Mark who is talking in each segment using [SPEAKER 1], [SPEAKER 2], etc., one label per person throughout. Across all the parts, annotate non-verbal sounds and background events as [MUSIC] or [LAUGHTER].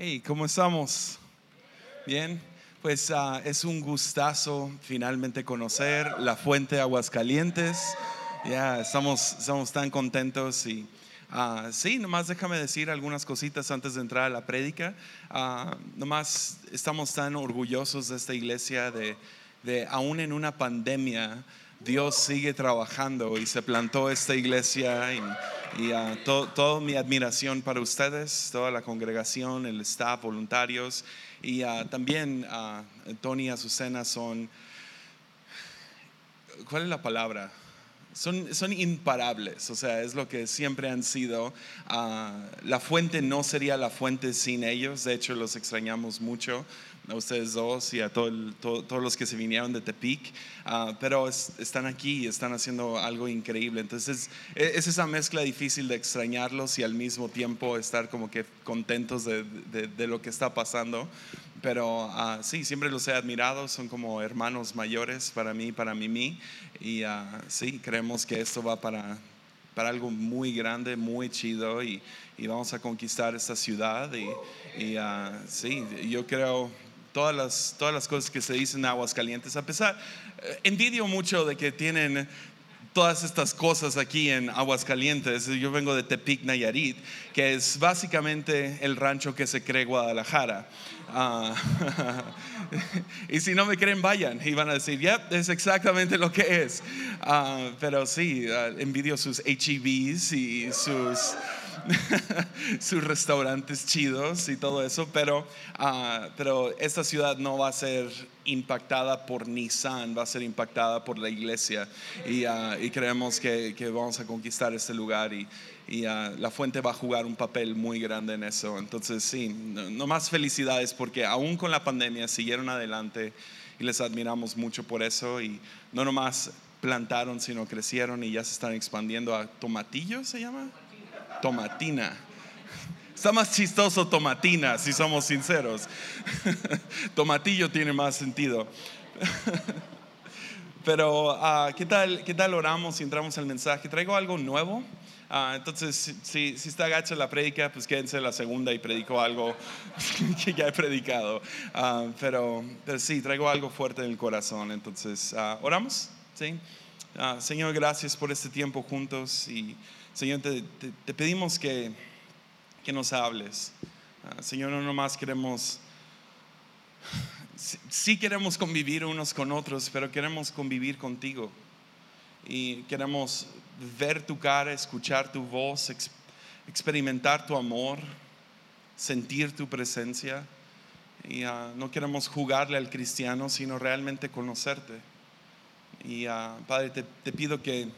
[SPEAKER 1] Hey, ¿cómo estamos? Bien, pues ah, es un gustazo finalmente conocer la fuente de Aguascalientes. Ya estamos, estamos tan contentos y ah, sí, nomás déjame decir algunas cositas antes de entrar a la prédica. Ah, nomás estamos tan orgullosos de esta iglesia, de, de aún en una pandemia, Dios sigue trabajando y se plantó esta iglesia y, y to- toda mi admiración para ustedes, toda la congregación, el staff, voluntarios y ah, también ah, Tony y Azucena son, ¿cuál es la palabra? Son, son imparables, o sea, es lo que siempre han sido. Ah, la fuente no sería la fuente sin ellos, de hecho los extrañamos mucho, a ustedes dos y a todo el- to- todos los que se vinieron de Tepic, Ah, pero es- están aquí y están haciendo algo increíble. Entonces, e- es esa mezcla difícil de extrañarlos y al mismo tiempo estar como que contentos de, de- de lo que está pasando. Pero ah, sí, siempre los he admirado, son como hermanos mayores para mí, para Mimi. Y ah, sí, creemos que esto va para, para algo muy grande, muy chido y, y vamos a conquistar esta ciudad. Y, y, ah, sí, yo creo todas las, todas las cosas que se dicen en Aguascalientes, a pesar, eh, envidio mucho de que tienen todas estas cosas aquí en Aguascalientes. Yo vengo de Tepic, Nayarit, que es básicamente el rancho que se cree Guadalajara. Ah, [LAUGHS] y si no me creen, vayan y van a decir, yep, es exactamente lo que es. Ah, pero sí, ah, envidio sus HEBs y sus, [LAUGHS] sus restaurantes chidos y todo eso, pero, ah, pero esta ciudad no va a ser impactada por Nissan, va a ser impactada por la iglesia y, ah, y creemos que, que vamos a conquistar este lugar y, y ah, la fuente va a jugar un papel muy grande en eso. Entonces sí, no, no felicidades porque aún con la pandemia siguieron adelante y les admiramos mucho por eso y no nomás plantaron, sino crecieron y ya se están expandiendo a Tomatillo, ¿se llama? Tomatina. Está más chistoso tomatina, si somos sinceros. [LAUGHS] Tomatillo tiene más sentido. [LAUGHS] Pero, ah, ¿qué, tal, ¿qué tal oramos y entramos al mensaje? Traigo algo nuevo. Ah, entonces, si, está gacha la prédica, pues quédense la segunda y predico algo [LAUGHS] que ya he predicado. Ah, pero, pero sí, traigo algo fuerte en el corazón. Entonces, ¿oramos? ¿Sí? Señor, gracias por este tiempo juntos. Y, Señor, te, pedimos que, que nos hables. Ah, Señor, no nomás queremos sí, queremos convivir unos con otros, pero queremos convivir contigo. Y queremos ver tu cara, escuchar tu voz, ex- experimentar tu amor, sentir tu presencia. Y ah, no queremos jugarle al cristiano, sino realmente conocerte. Y ah, Padre, te pido que,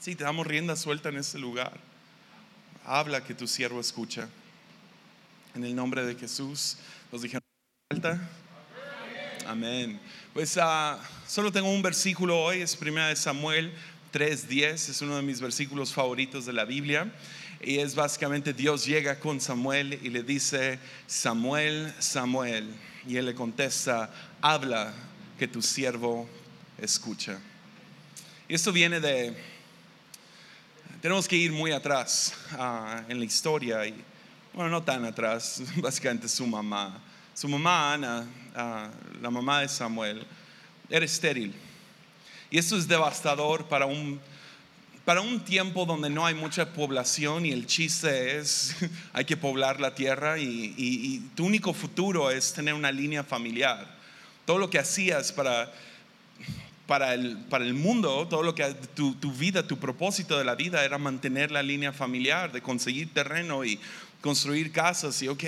[SPEAKER 1] sí, te damos rienda suelta en este lugar. Habla que tu siervo escucha. En el nombre de Jesús, nos dijeron alta. Amén. Pues ah, solo tengo un versículo hoy, es primera de Samuel 3:10, es uno de mis versículos favoritos de la Biblia. Y es básicamente Dios llega con Samuel y le dice, Samuel, Samuel. Y él le contesta, habla que tu siervo escucha. Y esto viene de, tenemos que ir muy atrás ah, en la historia y bueno, no tan atrás, [LAUGHS] básicamente su mamá. Su mamá, Ana, ah, la mamá de Samuel, era estéril. Y esto es devastador para un, para un tiempo donde no hay mucha población y el chiste es [LAUGHS] hay que poblar la tierra y, y- y tu único futuro es tener una línea familiar. Todo lo que hacías para para el, para el mundo, todo lo que tu, tu vida, tu propósito de la vida era mantener la línea familiar, de conseguir terreno y construir casas y, ok,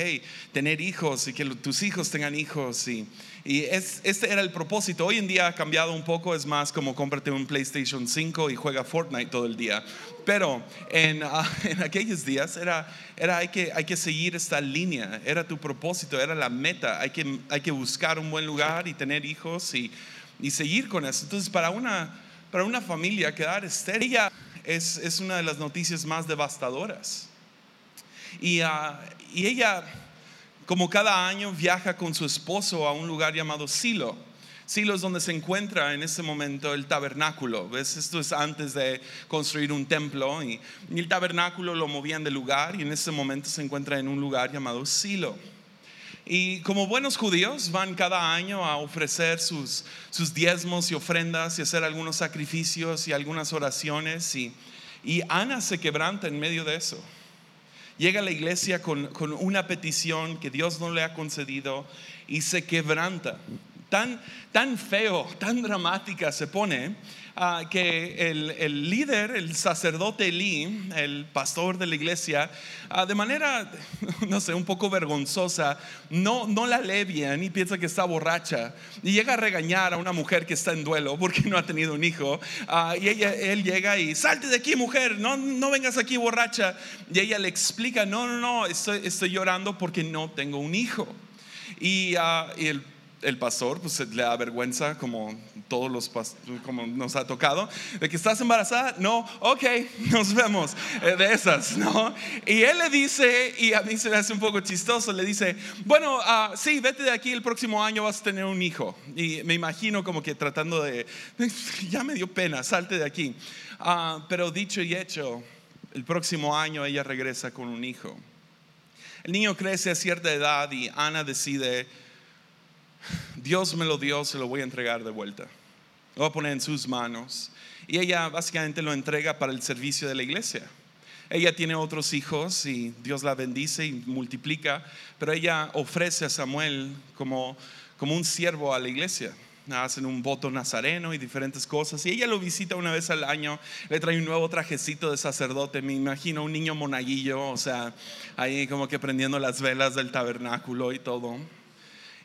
[SPEAKER 1] tener hijos y que lo- tus hijos tengan hijos. Y, y es, este era el propósito. Hoy en día ha cambiado un poco, es más como cómprate un PlayStation 5 y juega Fortnite todo el día. Pero en, ah, [LAUGHS] en aquellos días era, era hay, que, hay que seguir esta línea, era tu propósito, era la meta. Hay que, hay que buscar un buen lugar y tener hijos y, y seguir con eso. Entonces, para una, para una familia quedar estéril es, es una de las noticias más devastadoras. Y, ah, y ella, como cada año, viaja con su esposo a un lugar llamado Silo. Silo es donde se encuentra en ese momento el tabernáculo. ¿Ves? Esto es antes de construir un templo. Y, y el tabernáculo lo movían de lugar y en ese momento se encuentra en un lugar llamado Silo. Y como buenos judíos van cada año a ofrecer sus, sus diezmos y ofrendas y hacer algunos sacrificios y algunas oraciones. Y, y Ana se quebranta en medio de eso. Llega a la iglesia con, con una petición que Dios no le ha concedido y se quebranta. Tan, tan feo, tan dramática se pone Ah, que el, líder, el sacerdote Elí, el pastor de la iglesia, ah, de manera, [LAUGHS] no sé, un poco vergonzosa, no, no la lee bien y piensa que está borracha. Y llega a regañar a una mujer que está en duelo porque no ha tenido un hijo. Ah, y ella, él llega y, salte de aquí mujer, no, no vengas aquí borracha. Y ella le explica, no, no, no, estoy, estoy llorando porque no tengo un hijo. Y, y el el pastor pues le da vergüenza como todos los como nos ha tocado de que estás embarazada no ok [LAUGHS] nos vemos eh, de esas no y él le dice y a mí se me hace un poco chistoso le dice bueno uh, sí vete de aquí el próximo año vas a tener un hijo y me imagino como que tratando de [LAUGHS] ya me dio pena salte de aquí. Ah, pero dicho y hecho el próximo año ella regresa con un hijo. El niño crece a cierta edad y Ana decide Dios me lo dio, se lo voy a entregar de vuelta. Lo voy a poner en sus manos. Y ella básicamente lo entrega para el servicio de la iglesia. Ella tiene otros hijos y Dios la bendice y multiplica, pero ella ofrece a Samuel como, como un siervo a la iglesia. Hacen un voto nazareno y diferentes cosas. Y ella lo visita una vez al año, le trae un nuevo trajecito de sacerdote, me imagino un niño monaguillo, o sea, ahí como que prendiendo las velas del tabernáculo y todo.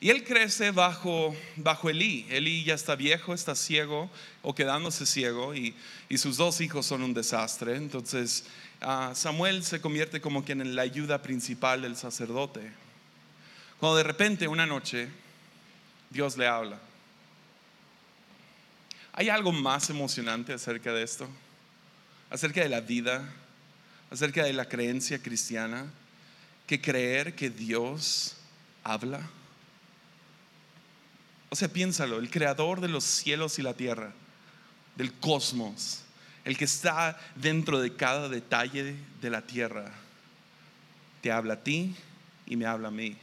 [SPEAKER 1] Y él crece bajo, bajo Elí. Elí ya está viejo, está ciego o quedándose ciego y, sus dos hijos son un desastre. Entonces ah, Samuel se convierte como quien en la ayuda principal del sacerdote. Cuando de repente una noche Dios le habla. ¿Hay algo más emocionante acerca de esto? Acerca de la vida, acerca de la creencia cristiana, que creer que Dios habla. O sea, piénsalo, el creador de los cielos y la tierra, del cosmos, el que está dentro de cada detalle de la tierra, te habla a ti y me habla a mí.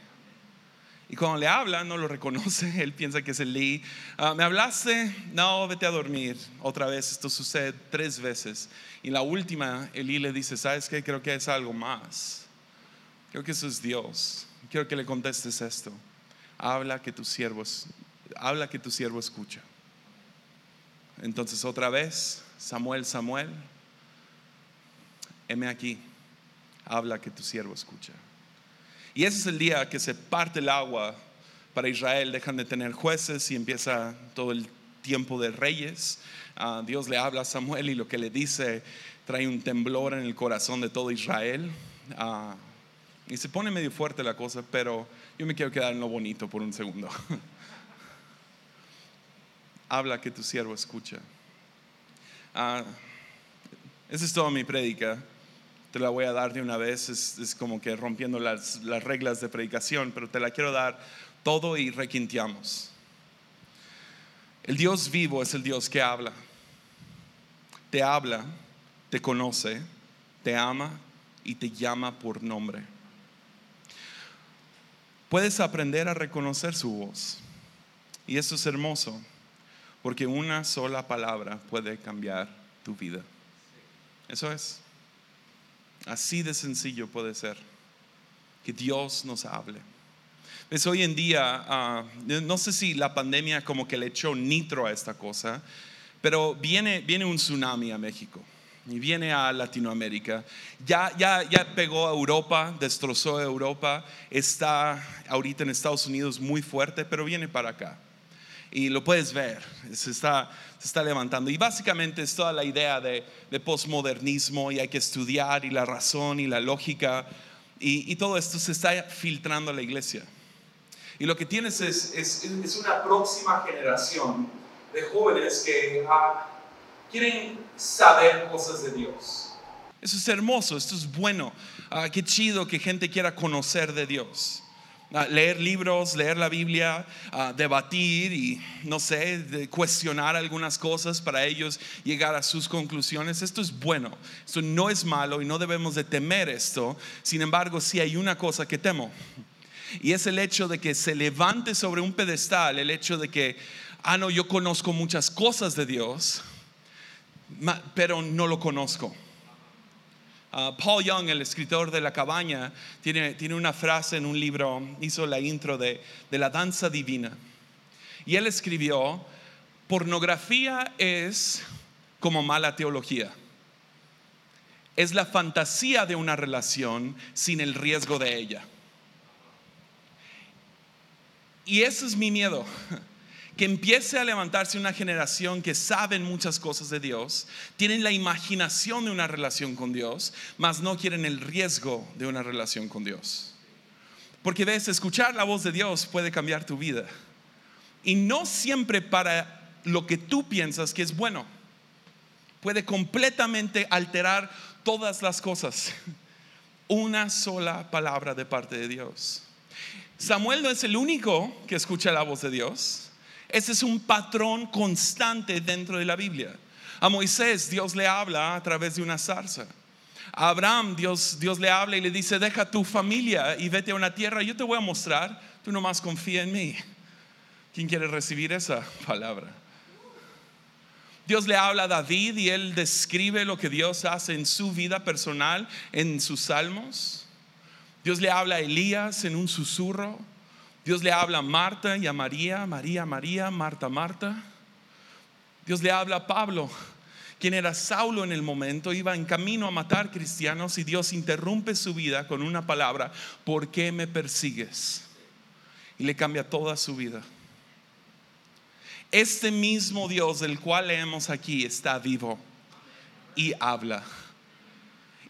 [SPEAKER 1] Y cuando le habla, no lo reconoce, [LAUGHS] él piensa que es el Lee. Ah, ¿Me hablaste? No, vete a dormir. Otra vez, esto sucede tres veces. Y la última, Elí le dice, ¿sabes qué? Creo que es algo más. Creo que eso es Dios. Quiero que le contestes esto. Habla que tus siervos habla que tu siervo escucha. Entonces otra vez, Samuel, Samuel, heme aquí, habla que tu siervo escucha. Y ese es el día que se parte el agua para Israel, dejan de tener jueces y empieza todo el tiempo de reyes. Ah, Dios le habla a Samuel y lo que le dice trae un temblor en el corazón de todo Israel. Ah, y se pone medio fuerte la cosa, pero yo me quiero quedar en lo bonito por un segundo. [LAUGHS] habla que tu siervo escucha. Ah, esa es toda mi prédica. Te la voy a dar de una vez. Es, como que rompiendo las, las, reglas de predicación, pero te la quiero dar todo y requinteamos. El Dios vivo es el Dios que habla. Te habla, te conoce, te ama y te llama por nombre. Puedes aprender a reconocer su voz. Y eso es hermoso. Porque una sola palabra puede cambiar tu vida. Eso es. Así de sencillo puede ser. Que Dios nos hable. Pues hoy en día, ah, no sé si la pandemia como que le echó nitro a esta cosa, pero viene, viene un tsunami a México y viene a Latinoamérica. Ya, ya, ya pegó a Europa, destrozó a Europa, está ahorita en Estados Unidos muy fuerte, pero viene para acá y lo puedes ver, se está, se está levantando. Y básicamente es toda la idea de, de posmodernismo y hay que estudiar y la razón y la lógica y, todo esto se está filtrando a la iglesia. Y lo que tienes es, es, es una próxima generación de jóvenes que ah, quieren saber cosas de Dios. Eso es hermoso, esto es bueno. Ah, qué chido que gente quiera conocer de Dios leer libros, leer la Biblia, debatir y, no sé, cuestionar algunas cosas para ellos llegar a sus conclusiones. Esto es bueno, esto no es malo y no debemos de temer esto. Sin embargo, sí hay una cosa que temo. Y es el hecho de que se levante sobre un pedestal, el hecho de que, ah, no, yo conozco muchas cosas de Dios, pero no lo conozco. Ah, Paul Young, el escritor de La Cabaña, tiene, tiene, una frase en un libro, hizo la intro de, de la danza divina. Y él escribió, pornografía es como mala teología. Es la fantasía de una relación sin el riesgo de ella. Y ese es mi miedo [LAUGHS] que empiece a levantarse una generación que saben muchas cosas de Dios, tienen la imaginación de una relación con Dios, mas no quieren el riesgo de una relación con Dios. Porque ves, escuchar la voz de Dios puede cambiar tu vida. Y no siempre para lo que tú piensas que es bueno. Puede completamente alterar todas las cosas. [LAUGHS] Una sola palabra de parte de Dios. Samuel no es el único que escucha la voz de Dios. Ese es un patrón constante dentro de la Biblia. A Moisés Dios le habla a través de una zarza. A Abraham Dios, Dios le habla y le dice, deja tu familia y vete a una tierra, yo te voy a mostrar, tú nomás confía en mí. ¿Quién quiere recibir esa palabra? Dios le habla a David y él describe lo que Dios hace en su vida personal, en sus salmos. Dios le habla a Elías en un susurro. Dios le habla a Marta y a María, María, María, Marta, Marta. Dios le habla a Pablo, quien era Saulo en el momento, iba en camino a matar cristianos y Dios interrumpe su vida con una palabra, ¿por qué me persigues? Y le cambia toda su vida. Este mismo Dios del cual leemos aquí está vivo y habla.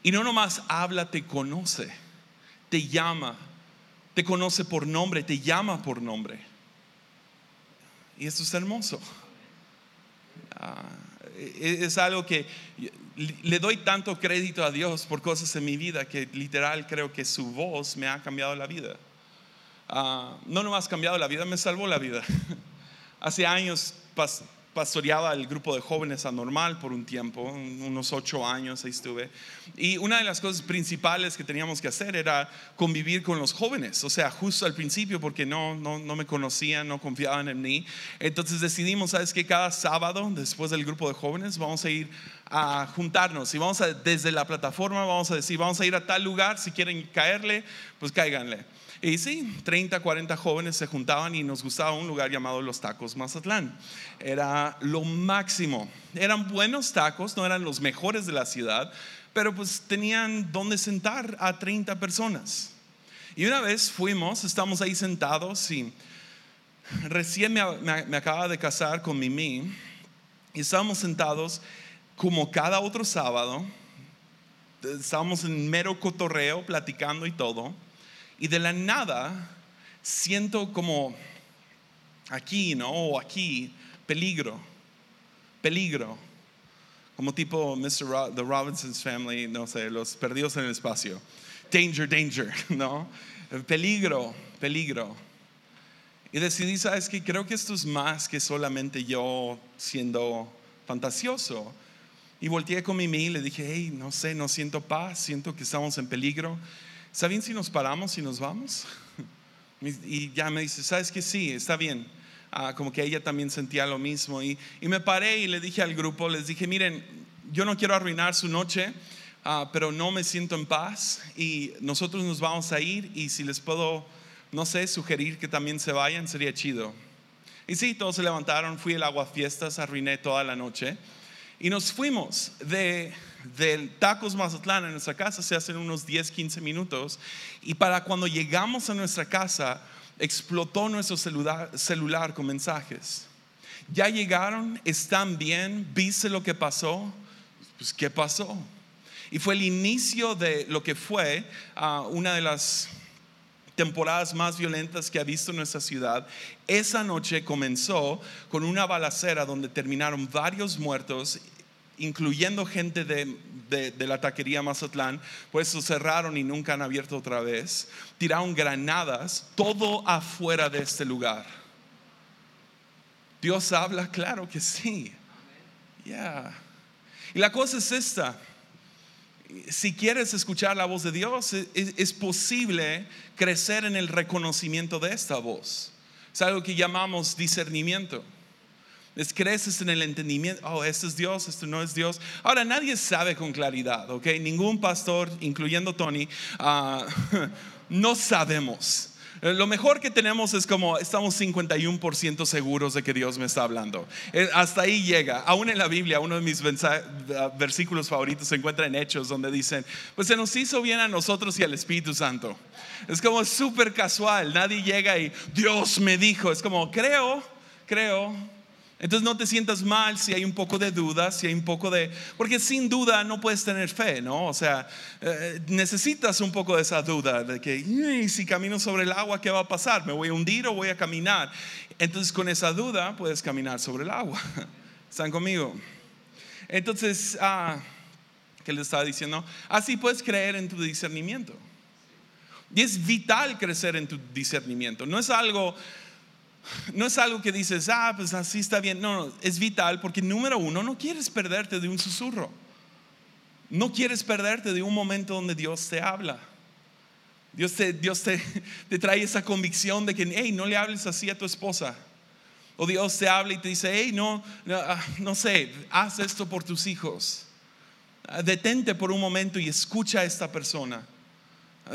[SPEAKER 1] Y no nomás habla, te conoce, te llama te conoce por nombre, te llama por nombre. Y esto es hermoso. Ah, e-, es algo que le doy tanto crédito a Dios por cosas en mi vida que literal creo que su voz me ha cambiado la vida. Uh, no nomás cambiado la vida, me salvó la vida. [LAUGHS] Hace años pastoreaba el grupo de jóvenes anormal por un tiempo, unos ocho años ahí estuve. Y una de las cosas principales que teníamos que hacer era convivir con los jóvenes, o sea, justo al principio porque no, no, no me conocían, no confiaban en mí. Entonces decidimos, ¿sabes que Cada sábado, después del grupo de jóvenes, vamos a ir a juntarnos y vamos a, desde la plataforma, vamos a decir, vamos a ir a tal lugar, si quieren caerle, pues cáiganle. Y sí, 30, 40 jóvenes se juntaban y nos gustaba un lugar llamado Los Tacos Mazatlán. Era lo máximo. Eran buenos tacos, no eran los mejores de la ciudad, pero pues tenían donde sentar a 30 personas. Y una vez fuimos, estamos ahí sentados y recién me, me, acaba de casar con Mimi y estábamos sentados como cada otro sábado, estábamos en mero cotorreo, platicando y todo. Y de la nada siento como aquí, ¿no? O aquí, peligro, peligro. Como tipo Mr. The Robinson's Family, no sé, los perdidos en el espacio. Danger, danger, [LAUGHS] ¿no? Peligro, peligro. Y decidí, ¿sabes que Creo que esto es más que solamente yo siendo fantasioso. Y volteé con Mimi y le dije, hey, no sé, no siento paz, siento que estamos en peligro. ¿Saben si nos paramos y nos vamos? [LAUGHS] Y ya me dice, ¿sabes que sí? Está bien. Ah, como que ella también sentía lo mismo. Y, y, me paré y le dije al grupo, les dije, miren, yo no quiero arruinar su noche, ah, pero no me siento en paz y nosotros nos vamos a ir y si les puedo, no sé, sugerir que también se vayan, sería chido. Y sí, todos se levantaron, fui al agua fiestas, arruiné toda la noche y nos fuimos de del Tacos Mazatlán en nuestra casa se hacen unos 10, 15 minutos y para cuando llegamos a nuestra casa explotó nuestro celular, celular con mensajes. Ya llegaron, están bien, viste lo que pasó, pues ¿qué pasó? Y fue el inicio de lo que fue uh, una de las temporadas más violentas que ha visto nuestra ciudad. Esa noche comenzó con una balacera donde terminaron varios muertos incluyendo gente de, la taquería Mazatlán, pues eso cerraron y nunca han abierto otra vez. Tiraron granadas, todo afuera de este lugar. Dios habla, claro que sí. Y la cosa es esta. si quieres escuchar la voz de Dios, es, es posible crecer en el reconocimiento de esta voz. Es algo que llamamos discernimiento. Es creces en el entendimiento, oh, este es Dios, esto no es Dios. Ahora, nadie sabe con claridad, ¿ok? Ningún pastor, incluyendo Tony, ah, [LAUGHS] no sabemos. Lo mejor que tenemos es como estamos 51% seguros de que Dios me está hablando. Eh, hasta ahí llega. Aún en la Biblia, uno de mis versículos favoritos se encuentra en Hechos, donde dicen, pues se nos hizo bien a nosotros y al Espíritu Santo. Es como súper casual. Nadie llega y Dios me dijo. Es como, creo, creo, entonces no te sientas mal si hay un poco de duda, si hay un poco de... Porque sin duda no puedes tener fe, ¿no? O sea, eh, necesitas un poco de esa duda de que si camino sobre el agua, ¿qué va a pasar? ¿Me voy a hundir o voy a caminar? Entonces con esa duda puedes caminar sobre el agua. [LAUGHS] ¿Están conmigo? Entonces, ah, ¿qué le estaba diciendo? Así puedes creer en tu discernimiento. Y es vital crecer en tu discernimiento. No es algo [LAUGHS] no es algo que dices, ah, pues así está bien. No, no, es vital porque número uno, no quieres perderte de un susurro. No quieres perderte de un momento donde Dios te habla. Dios te, Dios te, [LAUGHS] te trae esa convicción de que, hey, no le hables así a tu esposa. O Dios te habla y te dice, hey, no, no, ah, no sé, haz esto por tus hijos. Ah, detente por un momento y escucha a esta persona.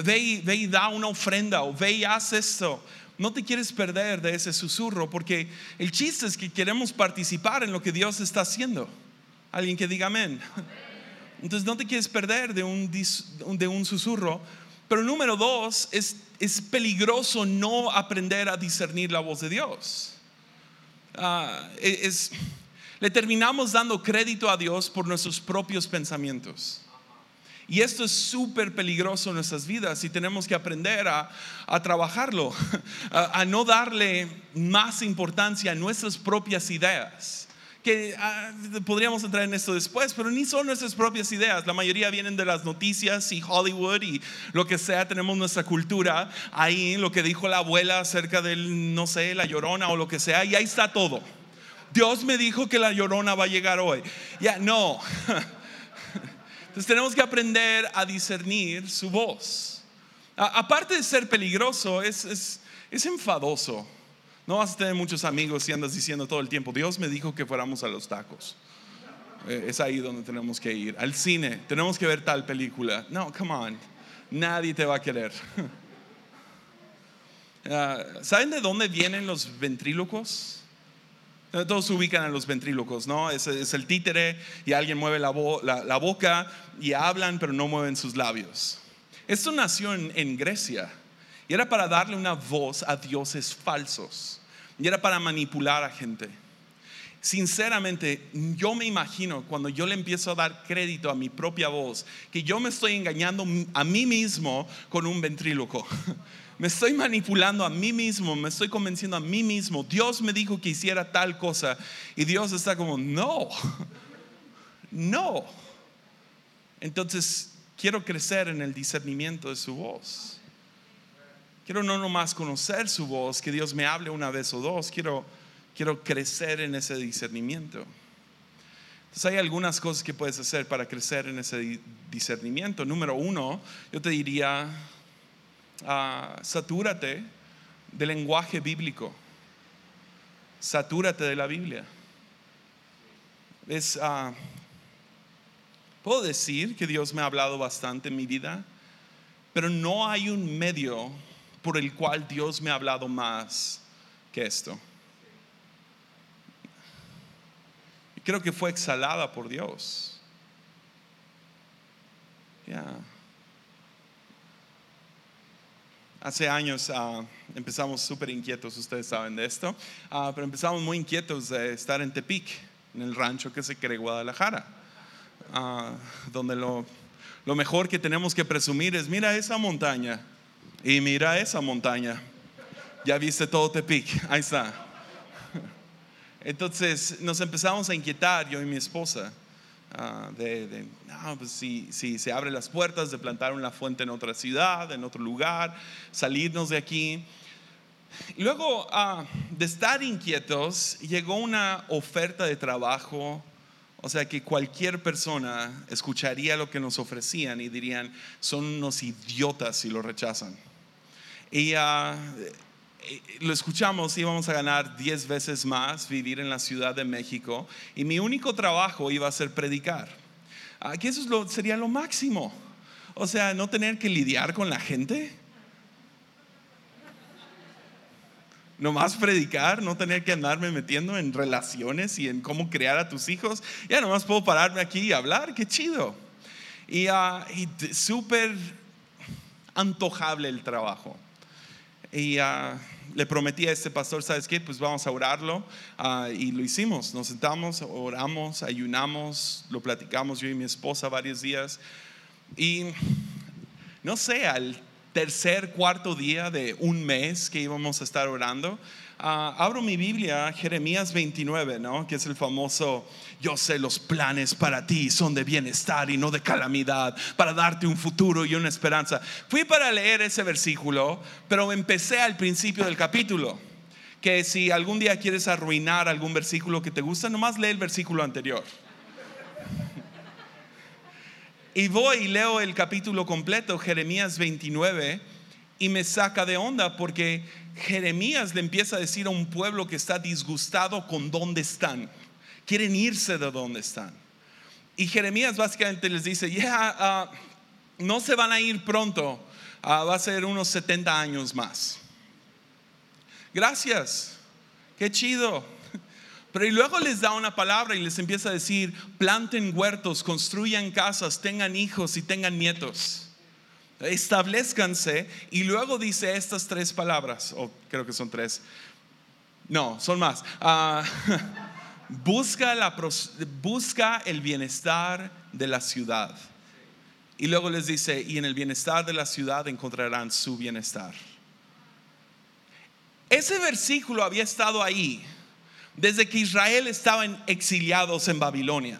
[SPEAKER 1] Ve y, ve y da una ofrenda o ve y haz esto no te quieres perder de ese susurro, porque el chiste es que queremos participar en lo que Dios está haciendo. Alguien que diga amén. Entonces no te quieres perder de un, de un susurro. Pero número dos, es, es peligroso no aprender a discernir la voz de Dios. E, es, le terminamos dando crédito a Dios por nuestros propios pensamientos. Y esto es súper peligroso en nuestras vidas y tenemos que aprender a, trabajarlo, [LAUGHS] a, no darle más importancia a nuestras propias ideas. Que ah, podríamos entrar en esto después, pero ni son nuestras propias ideas. La mayoría vienen de las noticias y Hollywood y lo que sea. Tenemos nuestra cultura ahí, lo que dijo la abuela acerca del, no sé, la llorona o lo que sea, y ahí está todo. Dios me dijo que la llorona va a llegar hoy. Ya, no. [LAUGHS] Entonces tenemos que aprender a discernir su voz. aparte de ser peligroso, es, es, es enfadoso. No vas a tener muchos amigos si andas diciendo todo el tiempo, Dios me dijo que fuéramos a los tacos. Eh, es ahí donde tenemos que ir. Al cine, tenemos que ver tal película. No, come on. Nadie te va a querer. [LAUGHS] Ah, ¿Saben de dónde vienen los ventrílocos? Eh, todos se ubican a los ventrílocos, ¿no? Es, el títere y alguien mueve la, boca y hablan, pero no mueven sus labios. Esto nació en, Grecia y era para darle una voz a dioses falsos y era para manipular a gente. Sinceramente, yo me imagino cuando yo le empiezo a dar crédito a mi propia voz, que yo me estoy engañando a mí mismo con un ventríloco. [LAUGHS] me estoy manipulando a mí mismo, me estoy convenciendo a mí mismo. Dios me dijo que hiciera tal cosa y Dios está como, no, [LAUGHS] no. Entonces, quiero crecer en el discernimiento de su voz. Quiero no nomás conocer su voz, que Dios me hable una vez o dos, quiero, quiero crecer en ese discernimiento. Entonces hay algunas cosas que puedes hacer para crecer en ese discernimiento. Número uno, yo te diría, satúrate del lenguaje bíblico. Satúrate de la Biblia. Es, ah, puedo decir que Dios me ha hablado bastante en mi vida, pero no hay un medio por el cual Dios me ha hablado más que esto. creo que fue exhalada por Dios. Ya. Hace años ah, empezamos súper inquietos, ustedes saben de esto, ah, pero empezamos muy inquietos de estar en Tepic, en el rancho que se cree Guadalajara, ah, donde lo, lo mejor que tenemos que presumir es, mira esa montaña y mira esa montaña. Ya viste todo Tepic, ahí está. [LAUGHS] Entonces nos empezamos a inquietar, yo y mi esposa. Ah, de, pues si, se abren las puertas de plantar una fuente en otra ciudad, en otro lugar, salirnos de aquí. Luego ah, de estar inquietos, llegó una oferta de trabajo O sea que cualquier persona escucharía lo que nos ofrecían y dirían, son unos idiotas si lo rechazan. Y uh, lo escuchamos, íbamos a ganar 10 veces más, vivir en la Ciudad de México, y mi único trabajo iba a ser predicar. Aquí eso es lo, sería lo máximo. O sea, no tener que lidiar con la gente. Nomás predicar, no tener que andarme metiendo en relaciones y en cómo crear a tus hijos. Ya nomás puedo pararme aquí y hablar, qué chido. Y, uh, y súper antojable el trabajo. Y uh, le prometí a este pastor, ¿sabes qué? Pues vamos a orarlo. Uh, y lo hicimos. Nos sentamos, oramos, ayunamos, lo platicamos yo y mi esposa varios días. Y no sé, al tercer, cuarto día de un mes que íbamos a estar orando, ah, abro mi Biblia, Jeremías 29, ¿no? que es el famoso, yo sé los planes para ti son de bienestar y no de calamidad, para darte un futuro y una esperanza. Fui para leer ese versículo, pero empecé al principio del capítulo, que si algún día quieres arruinar algún versículo que te gusta, nomás lee el versículo anterior. Y voy y leo el capítulo completo, Jeremías 29, y me saca de onda porque Jeremías le empieza a decir a un pueblo que está disgustado con dónde están. Quieren irse de dónde están. Y Jeremías básicamente les dice, ya, ah, no se van a ir pronto, ah, va a ser unos 70 años más. Gracias, qué chido. [LAUGHS] Pero y luego les da una palabra y les empieza a decir, planten huertos, construyan casas, tengan hijos y tengan nietos. Establezcanse y luego dice estas tres palabras, o creo que son tres. No, son más. Ah, [LAUGHS] busca, el bienestar de la ciudad. Y luego les dice, y en el bienestar de la ciudad encontrarán su bienestar. Ese versículo había estado ahí desde que Israel estaba exiliados en Babilonia.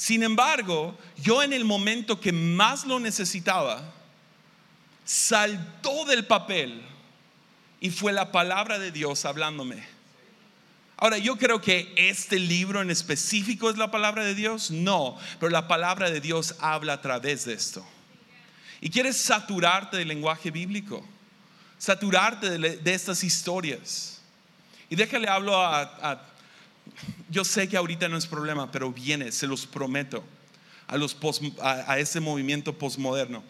[SPEAKER 1] Sin embargo, yo en el momento que más lo necesitaba, saltó del papel y fue la palabra de Dios hablándome. Ahora, yo creo que este libro en específico es la palabra de Dios, no, pero la palabra de Dios habla a través de esto. Y quieres saturarte del lenguaje bíblico, saturarte de, estas historias. Y déjale hablo a, yo sé que ahorita no es problema, pero viene, se los prometo, a, ese movimiento postmoderno.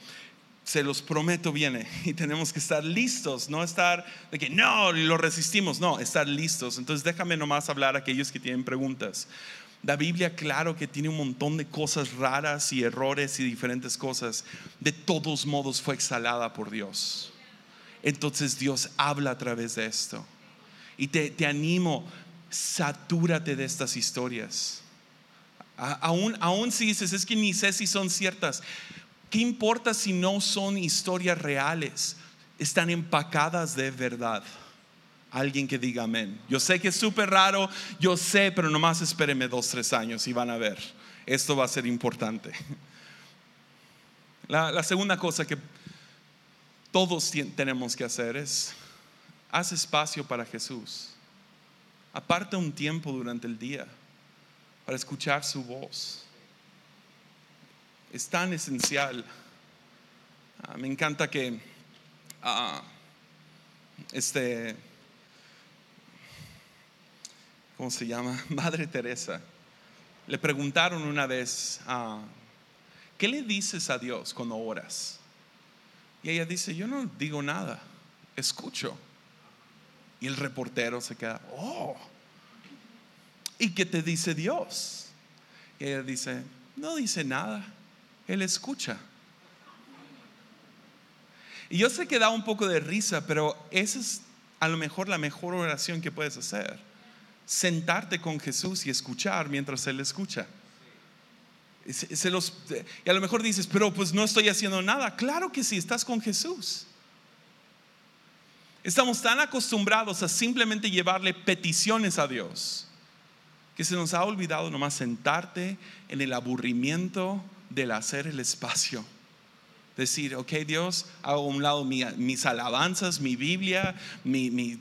[SPEAKER 1] Se los prometo viene [LAUGHS] y tenemos que estar listos, no estar de que no, lo resistimos, no, estar listos. Entonces déjame nomás hablar a aquellos que tienen preguntas. La Biblia, claro que tiene un montón de cosas raras y errores y diferentes cosas. De todos modos fue exhalada por Dios. Entonces Dios habla a través de esto. Y te, animo, satúrate de estas historias. Aún, aún si dices, es que ni sé si son ciertas. ¿Qué importa si no son historias reales? Están empacadas de verdad. Alguien que diga amén. Yo sé que es súper raro, yo sé, pero nomás espéreme dos, tres años y van a ver. Esto va a ser importante. La, la segunda cosa que todos tenemos que hacer es Haz espacio para Jesús. Aparta un tiempo durante el día para escuchar su voz. Es tan esencial. Ah, me encanta que ah, este, ¿cómo se llama? [LAUGHS] Madre Teresa. Le preguntaron una vez, ah, ¿qué le dices a Dios cuando oras? Y ella dice, yo no digo nada, escucho. Y el reportero se queda, oh, ¿y qué te dice Dios? Y ella dice, no dice nada, Él escucha. Y yo sé que da un poco de risa, pero esa es a lo mejor la mejor oración que puedes hacer. Sentarte con Jesús y escuchar mientras Él escucha. Se los, y a lo mejor dices, pero pues no estoy haciendo nada. Claro que sí, estás con Jesús. Estamos tan acostumbrados a simplemente llevarle peticiones a Dios que se nos ha olvidado nomás sentarte en el aburrimiento del hacer el espacio. Decir, ok Dios, hago a un lado mis alabanzas, mi Biblia, mis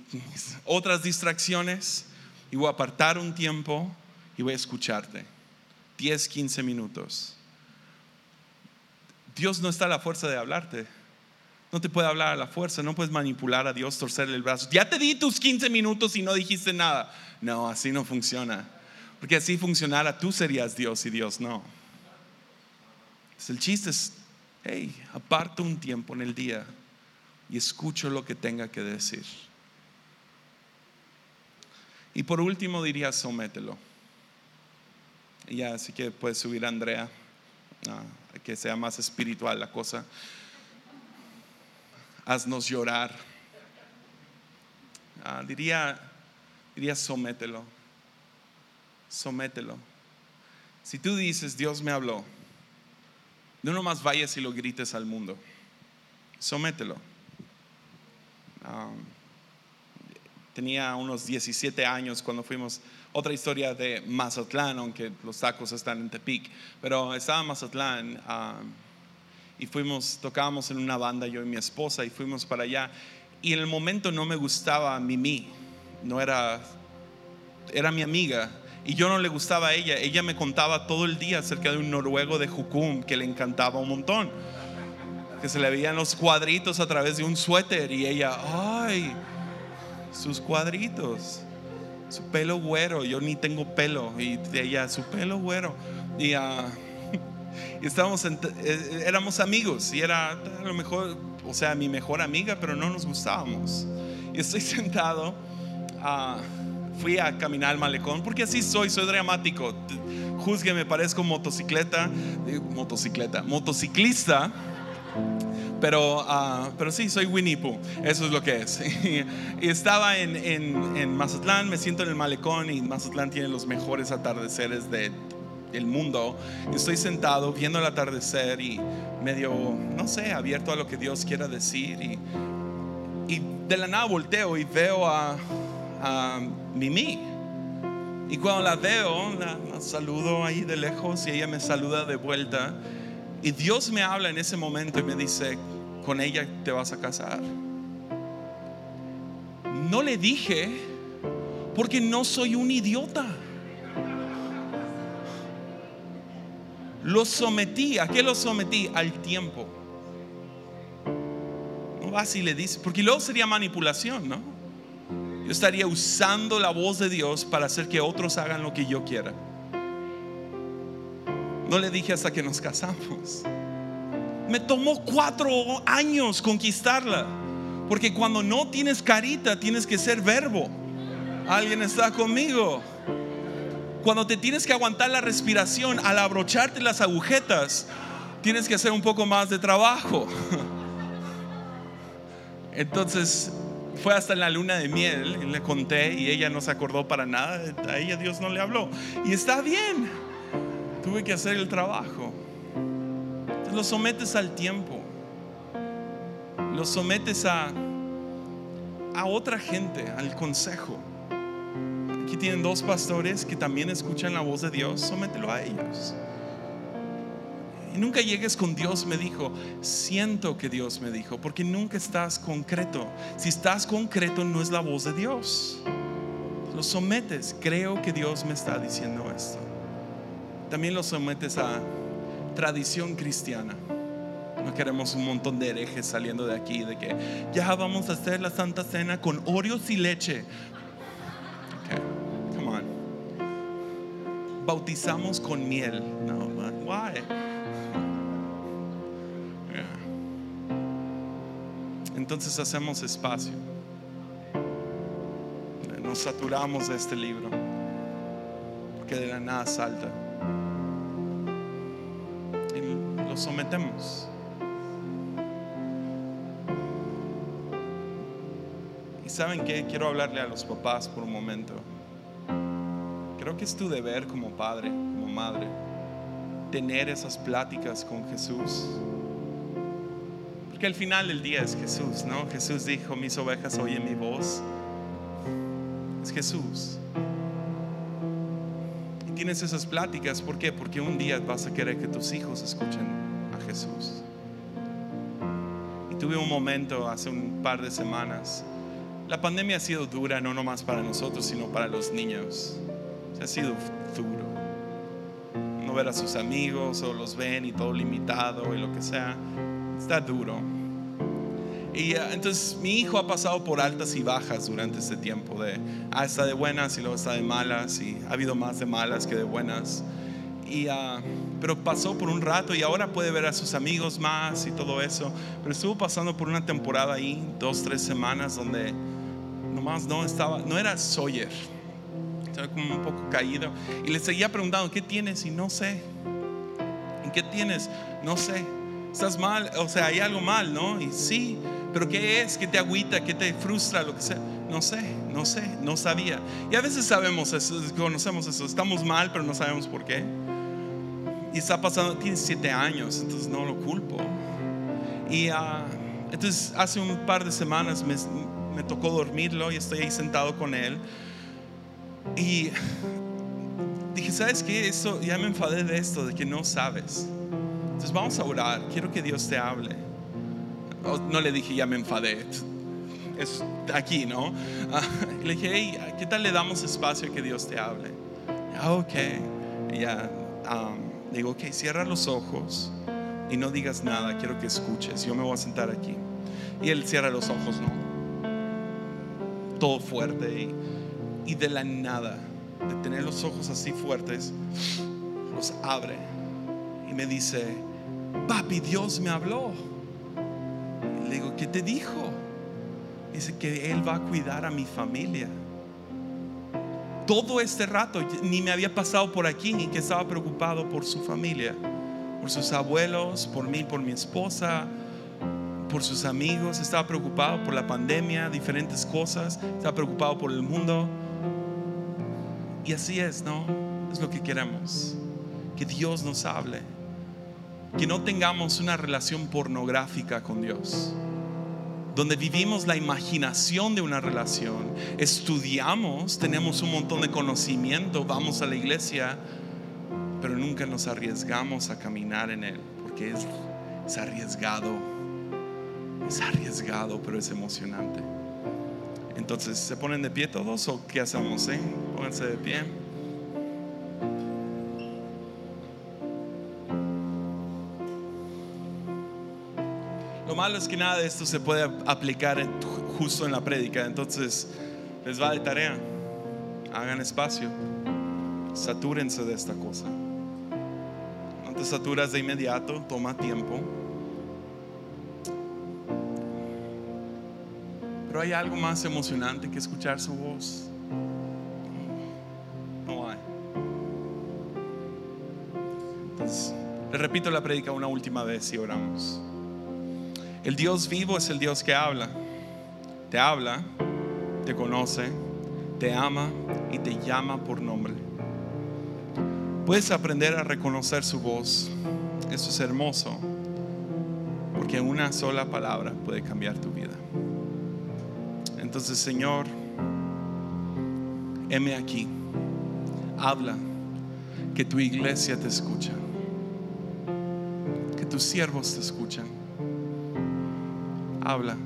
[SPEAKER 1] otras distracciones y voy a apartar un tiempo y voy a escucharte. 10, 15 minutos. Dios no está a la fuerza de hablarte. No te puede hablar a la fuerza, no puedes manipular a Dios, torcerle el brazo. Ya te di tus 15 minutos y no dijiste nada. No, así no funciona. Porque así funcionara, tú serías Dios y Dios no. el chiste es, hey, aparto un tiempo en el día y escucho lo que tenga que decir. Y por último diría, somételo. Ya, así que puedes subir a Andrea, ah, que sea más espiritual la cosa. Haznos llorar. Ah, diría, diría, somételo. Somételo. Si tú dices, Dios me habló, no nomás vayas y lo grites al mundo. Somételo. Ah, tenía unos 17 años cuando fuimos, otra historia de Mazatlán, aunque los tacos están en Tepic, pero estaba en Mazatlán ah, y fuimos, tocábamos en una banda yo y mi esposa y fuimos para allá y en el momento no me gustaba Mimi, no era, era mi amiga y yo no le gustaba a ella, ella me contaba todo el día acerca de un noruego de Jukum que le encantaba un montón que se le veían los cuadritos a través de un suéter y ella, ay, sus cuadritos, su pelo güero, yo ni tengo pelo, y ella, su pelo güero. Y, uh, y estábamos, eh, éramos amigos, y era a lo mejor, o sea, mi mejor amiga, pero no nos gustábamos. Y estoy [LAUGHS] sentado, uh, fui a caminar al malecón, porque así soy, soy dramático. Juzgueme, parezco motocicleta, motocicleta, motociclista pero, uh, pero sí, soy Winnie Pooh, eso es lo que es. [LAUGHS] y, estaba en, en, en, Mazatlán, me siento en el malecón y Mazatlán tiene los mejores atardeceres de, del mundo. Estoy sentado viendo el atardecer y medio, no sé, abierto a lo que Dios quiera decir. Y, y de la nada volteo y veo a, a Mimi. Y cuando la veo, la, la saludo ahí de lejos y ella me saluda de vuelta. Y Dios me habla en ese momento y me dice, con ella te vas a casar. No le dije porque no soy un idiota. Lo sometí, ¿a qué lo sometí? Al tiempo. No vas y le dices, porque luego sería manipulación, ¿no? Yo estaría usando la voz de Dios para hacer que otros hagan lo que yo quiera. No le dije hasta que nos casamos. Me tomó cuatro años conquistarla. Porque cuando no tienes carita, tienes que ser verbo. ¿Alguien está conmigo? Cuando te tienes que aguantar la respiración al abrocharte las agujetas, tienes que hacer un poco más de trabajo. [LAUGHS] Entonces fue hasta la luna de miel y le conté y ella no se acordó para nada. A ella Dios no le habló. Y está bien tuve que hacer el trabajo. Entonces lo sometes al tiempo, lo sometes a, a otra gente, al consejo. Aquí tienen dos pastores que también escuchan la voz de Dios, somételo a ellos. Y nunca llegues con Dios me dijo, siento que Dios me dijo, porque nunca estás concreto. Si estás concreto no es la voz de Dios. Lo sometes, creo que Dios me está diciendo esto también lo sometes a tradición cristiana. No queremos un montón de herejes saliendo de aquí de que ya vamos a hacer la Santa Cena con Oreos y leche. Bautizamos con miel. Why? Entonces hacemos espacio. Nos saturamos de este libro. Porque de la nada salta. sometemos. Y saben que quiero hablarle a los papás por un momento. Creo que es tu deber como padre, como madre, tener esas pláticas con Jesús. Porque al final del día es Jesús, ¿no? Jesús dijo, mis ovejas oyen mi voz. Es Jesús Y tienes esas pláticas, ¿por qué? Porque un día vas a querer que tus hijos escuchen Jesús. Y tuve un momento hace un par de semanas. La pandemia ha sido dura no nomás para nosotros, sino para los niños. Ha sido duro. No ver a sus amigos o los ven y todo limitado y lo que sea. Está duro. Y uh, entonces mi hijo ha pasado por altas y bajas durante este tiempo. De, ah, está de buenas y luego está de malas. Y ha habido más de malas que de buenas. Y, uh, pero pasó por un rato y ahora puede ver a sus amigos más y todo eso. Pero estuvo pasando por una temporada ahí, dos, tres semanas, donde nomás no estaba, no era Sawyer como un poco caído. Y le seguía preguntando, ¿qué tienes? Y no sé. ¿En qué tienes? No sé. Estás mal, o sea, hay algo mal, ¿no? Y sí, pero ¿qué es? ¿Qué te agüita? ¿Qué te frustra? Lo que sea. No sé, no sé, no sabía. Y a veces sabemos eso, conocemos eso. Estamos mal, pero no sabemos por qué. Y está pasando, tiene siete años, entonces no lo culpo. Y uh, entonces hace un par de semanas me, me tocó dormirlo y estoy ahí sentado con él. Y dije, ¿sabes qué? Eso, ya me enfadé de esto, de que no sabes. Entonces vamos a orar, quiero que Dios te hable. No le dije, ya me enfadé. Es aquí, ¿no? le dije, hey, ¿qué tal le damos espacio a que Dios te hable? Ah, ok. ya, digo, ok, cierra los ojos y no digas nada, quiero que escuches. Yo me voy a sentar aquí. Y él cierra los ojos, ¿no? Todo fuerte. Y, y de la nada, de tener los ojos así fuertes, los abre y me dice, papi, Dios me habló. Y le digo, ¿qué te dijo? Dice que Él va a cuidar a mi familia. Todo este rato ni me había pasado por aquí, ni que estaba preocupado por su familia, por sus abuelos, por mí, por mi esposa, por sus amigos, estaba preocupado por la pandemia, diferentes cosas, estaba preocupado por el mundo. Y así es, ¿no? Es lo que queremos. Que Dios nos hable. Que no tengamos una relación pornográfica con Dios. Donde vivimos la imaginación de una relación. Estudiamos, tenemos un montón de conocimiento, vamos a la iglesia, pero nunca nos arriesgamos a caminar en él. Porque es, es arriesgado. Es arriesgado, pero es emocionante. Entonces, ¿se ponen de pie todos o qué hacemos? Eh? Pónganse de pie. Lo malo es que nada de esto se puede aplicar justo en la prédica, entonces les va de tarea. Hagan espacio, satúrense de esta cosa. No te saturas de inmediato, toma tiempo. Hay algo más emocionante que escuchar su voz. No hay. Entonces, le repito la predica una última vez y oramos. El Dios vivo es el Dios que habla. Te habla, te conoce, te ama y te llama por nombre. Puedes aprender a reconocer su voz. Eso es hermoso, porque una sola palabra puede cambiar tu vida. Entonces, Señor, heme aquí. Habla, que tu iglesia te escucha, que tus siervos te escuchan. Habla.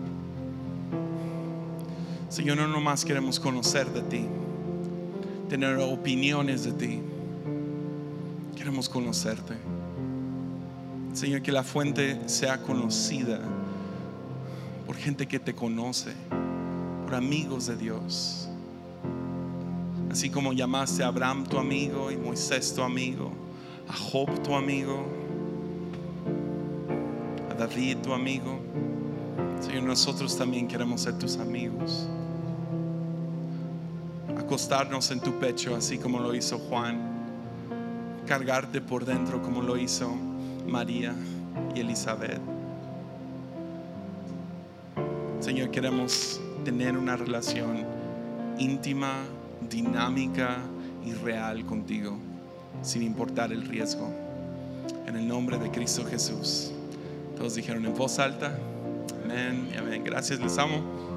[SPEAKER 1] Señor, no nomás queremos conocer de ti, tener opiniones de ti. Queremos conocerte. Señor, que la fuente sea conocida por gente que te conoce amigos de Dios. Así como llamaste a Abraham tu amigo y Moisés tu amigo, a Job tu amigo, a David tu amigo. Señor, nosotros también queremos ser tus amigos. Acostarnos en tu pecho así como lo hizo Juan. Cargarte por dentro como lo hizo María y Elizabeth. Señor, queremos tener una relación íntima, dinámica y real contigo, sin importar el riesgo. En el nombre de Cristo Jesús. Todos dijeron en voz alta, amén y amén. Gracias, les amo.